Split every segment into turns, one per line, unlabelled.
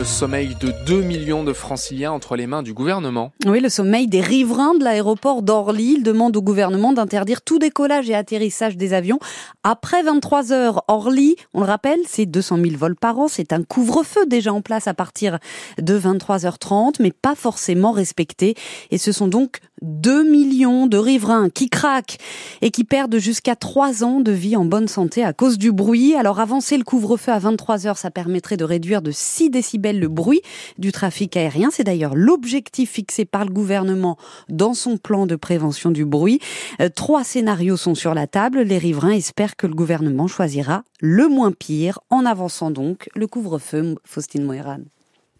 Le sommeil de 2 millions de franciliens entre les mains du gouvernement.
Oui, le sommeil des riverains de l'aéroport d'Orly. Il demande au gouvernement d'interdire tout décollage et atterrissage des avions après 23 heures. Orly, on le rappelle, c'est 200 000 vols par an. C'est un couvre-feu déjà en place à partir de 23h30, mais pas forcément respecté. Et ce sont donc 2 millions de riverains qui craquent et qui perdent jusqu'à 3 ans de vie en bonne santé à cause du bruit. Alors avancer le couvre-feu à 23 heures, ça permettrait de réduire de 6 décibels le bruit du trafic aérien. C'est d'ailleurs l'objectif fixé par le gouvernement dans son plan de prévention du bruit. Euh, trois scénarios sont sur la table. Les riverains espèrent que le gouvernement choisira le moins pire en avançant donc le couvre-feu. Faustine Moiran.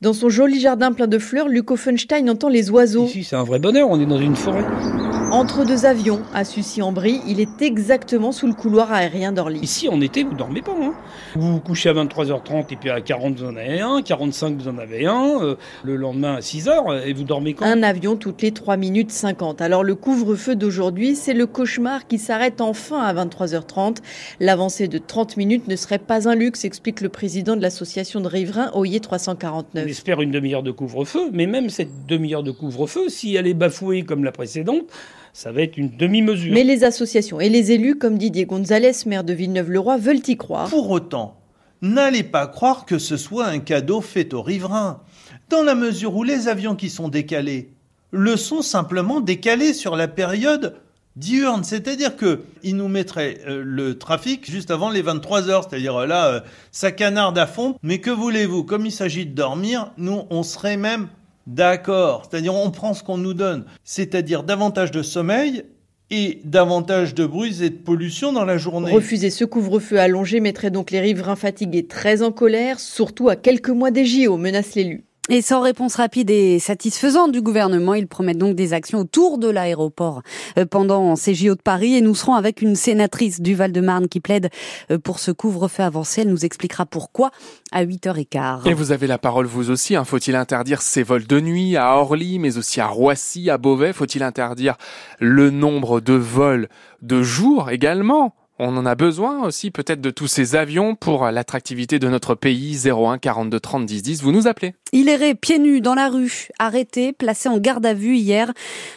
Dans son joli jardin plein de fleurs, Luc Offenstein entend les oiseaux.
Ici, c'est un vrai bonheur, on est dans une forêt.
Entre deux avions, à Sucy-en-Brie, il est exactement sous le couloir aérien d'Orly.
Ici, en été, vous dormez pas. Hein. vous vous couchez à 23h30 et puis à 40 vous en avez un, 45 vous en avez un, euh, le lendemain à 6h et vous dormez quand?
Un avion toutes les 3 minutes 50. Alors le couvre-feu d'aujourd'hui, c'est le cauchemar qui s'arrête enfin à 23h30. L'avancée de 30 minutes ne serait pas un luxe, explique le président de l'association de riverains OIE 349.
On espère une demi-heure de couvre-feu, mais même cette demi-heure de couvre-feu, si elle est bafouée comme la précédente, ça va être une demi-mesure.
Mais les associations et les élus, comme Didier Gonzalez, maire de Villeneuve-le-Roi, veulent y croire.
Pour autant, n'allez pas croire que ce soit un cadeau fait aux riverains, dans la mesure où les avions qui sont décalés le sont simplement décalés sur la période diurne, c'est-à-dire que il nous mettrait euh, le trafic juste avant les 23 heures, c'est-à-dire euh, là euh, ça canarde à fond, mais que voulez-vous, comme il s'agit de dormir, nous on serait même D'accord, c'est-à-dire on prend ce qu'on nous donne, c'est-à-dire davantage de sommeil et davantage de bruit et de pollution dans la journée.
Refuser ce couvre-feu allongé mettrait donc les riverains fatigués très en colère, surtout à quelques mois des JO, menace l'élu.
Et sans réponse rapide et satisfaisante du gouvernement, ils promettent donc des actions autour de l'aéroport euh, pendant ces JO de Paris. Et nous serons avec une sénatrice du Val-de-Marne qui plaide euh, pour ce couvre-feu avancé. Elle nous expliquera pourquoi à 8h15.
Et vous avez la parole vous aussi. Hein. Faut-il interdire ces vols de nuit à Orly, mais aussi à Roissy, à Beauvais? Faut-il interdire le nombre de vols de jour également? On en a besoin aussi peut-être de tous ces avions pour l'attractivité de notre pays. 01 42 30 10 10, vous nous appelez.
Il errait pieds nus dans la rue, arrêté, placé en garde à vue hier.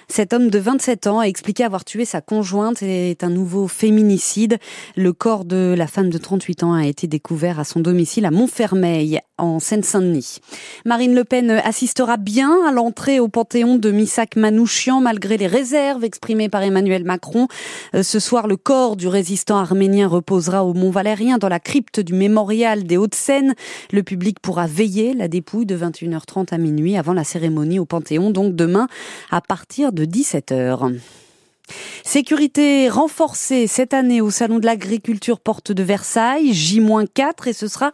Cet homme de 27 ans a expliqué avoir tué sa conjointe. C'est un nouveau féminicide. Le corps de la femme de 38 ans a été découvert à son domicile à Montfermeil, en Seine-Saint-Denis. Marine Le Pen assistera bien à l'entrée au Panthéon de Missak Manouchian malgré les réserves exprimées par Emmanuel Macron. Euh, ce soir, le corps du résistant arménien reposera au Mont Valérien dans la crypte du mémorial des Hauts-de-Seine. Le public pourra veiller la dépouille de 21h30 à minuit avant la cérémonie au Panthéon, donc demain à partir de 17h. Sécurité renforcée cette année au Salon de l'Agriculture Porte de Versailles, J-4, et ce sera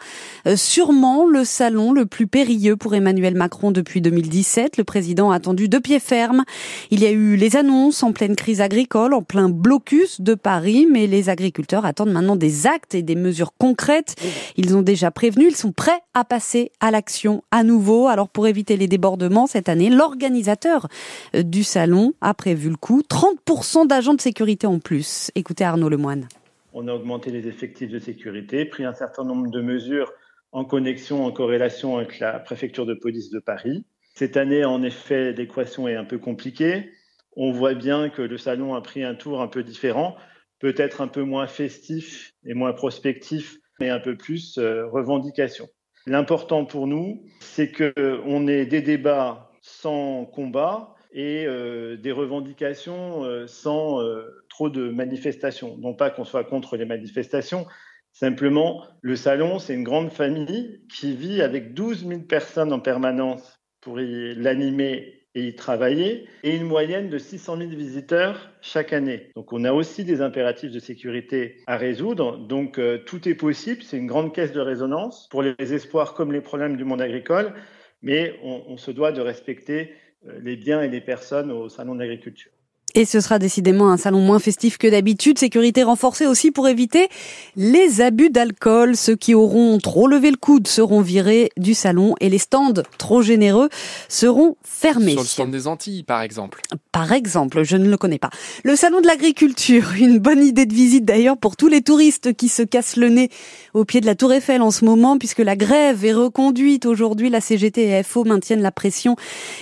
euh, sûrement le salon le plus périlleux pour Emmanuel Macron depuis 2017. Le président a attendu de pied ferme. Il y a eu les annonces en pleine crise agricole, en plein blocus de Paris, mais les agriculteurs attendent maintenant des actes et des mesures concrètes. Ils ont déjà prévenu, ils sont prêts à passer à l'action à nouveau. Alors pour éviter les débordements cette année, l'organisateur euh, du salon a prévu le coup. 30% d'agents de sécurité en plus. Écoutez Arnaud Lemoine.
On a augmenté les effectifs de sécurité, pris un certain nombre de mesures en connexion, en corrélation avec la préfecture de police de Paris. Cette année, en effet, l'équation est un peu compliquée. On voit bien que le salon a pris un tour un peu différent, peut-être un peu moins festif et moins prospectif, mais un peu plus euh, revendication. L'important pour nous, c'est qu'on ait des débats sans combat, et euh, des revendications euh, sans euh, trop de manifestations. Non pas qu'on soit contre les manifestations, simplement le salon, c'est une grande famille qui vit avec 12 000 personnes en permanence pour l'animer et y travailler, et une moyenne de 600 000 visiteurs chaque année. Donc on a aussi des impératifs de sécurité à résoudre. Donc tout est possible, c'est une grande caisse de résonance pour les espoirs comme les problèmes du monde agricole, mais on, se doit de respecter les biens et les personnes au salon de l'agriculture.
Et ce sera décidément un salon moins festif que d'habitude. Sécurité renforcée aussi pour éviter les abus d'alcool. Ceux qui auront trop levé le coude seront virés du salon et les stands trop généreux seront fermés.
Sur le stand des Antilles, par exemple.
Par exemple, je ne le connais pas. Le salon de l'agriculture, une bonne idée de visite d'ailleurs pour tous les touristes qui se cassent le nez au pied de la Tour Eiffel en ce moment, puisque la grève est reconduite aujourd'hui. La CGT et FO maintiennent la pression.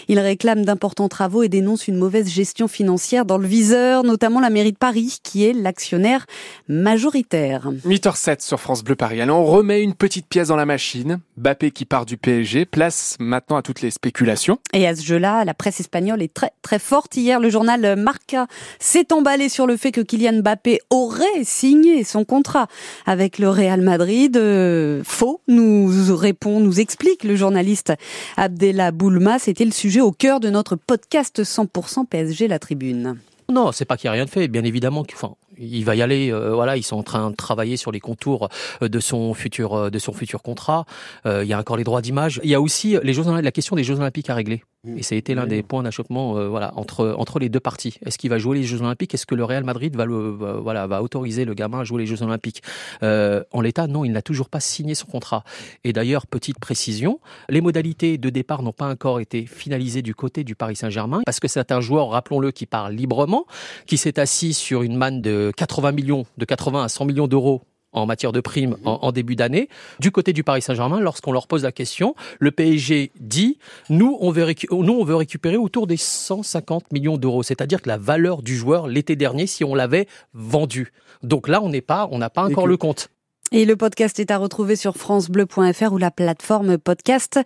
Ils réclament d'importants travaux et dénoncent une mauvaise gestion financière dans le viseur, notamment la mairie de Paris, qui est l'actionnaire majoritaire.
8h07 sur France Bleu Paris. Alors on remet une petite pièce dans la machine. Bappé qui part du PSG, place maintenant à toutes les spéculations.
Et à ce jeu-là, la presse espagnole est très très forte. Hier, le journal Marca s'est emballé sur le fait que Kylian Mbappé aurait signé son contrat avec le Real Madrid. Euh, faux, nous répond, nous explique le journaliste Abdella Boulma. C'était le sujet au cœur de notre podcast 100% PSG La Tribune.
Non, c'est pas qu'il n'y a rien de fait. Bien évidemment, enfin, il va y aller. Euh, voilà, ils sont en train de travailler sur les contours euh, de son futur, euh, de son futur contrat. il y a encore les droits d'image. Il y a aussi les Jeux la question des Jeux Olympiques à régler. Et ça a été l'un des points d'achoppement, euh, voilà, entre entre les deux parties. Est-ce qu'il va jouer les Jeux Olympiques? Est-ce que le Real Madrid va le, voilà, va autoriser le gamin à jouer les Jeux Olympiques? Euh, En l'état, non, il n'a toujours pas signé son contrat. Et d'ailleurs, petite précision, les modalités de départ n'ont pas encore été finalisées du côté du Paris Saint-Germain, parce que c'est un joueur, rappelons-le, qui parle librement, qui s'est assis sur une manne de 80 millions, de 80 à 100 millions d'euros en matière de primes en, début d'année. Du côté du Paris Saint-Germain, lorsqu'on leur pose la question, le PSG dit nous on veut, nous, on veut récupérer autour des 150 millions d'euros, c'est-à-dire que la valeur du joueur l'été dernier si on l'avait vendu. Donc là, on n'est pas, on n'a pas encore le compte.
Et le podcast est à retrouver sur francebleu.fr ou la plateforme podcast.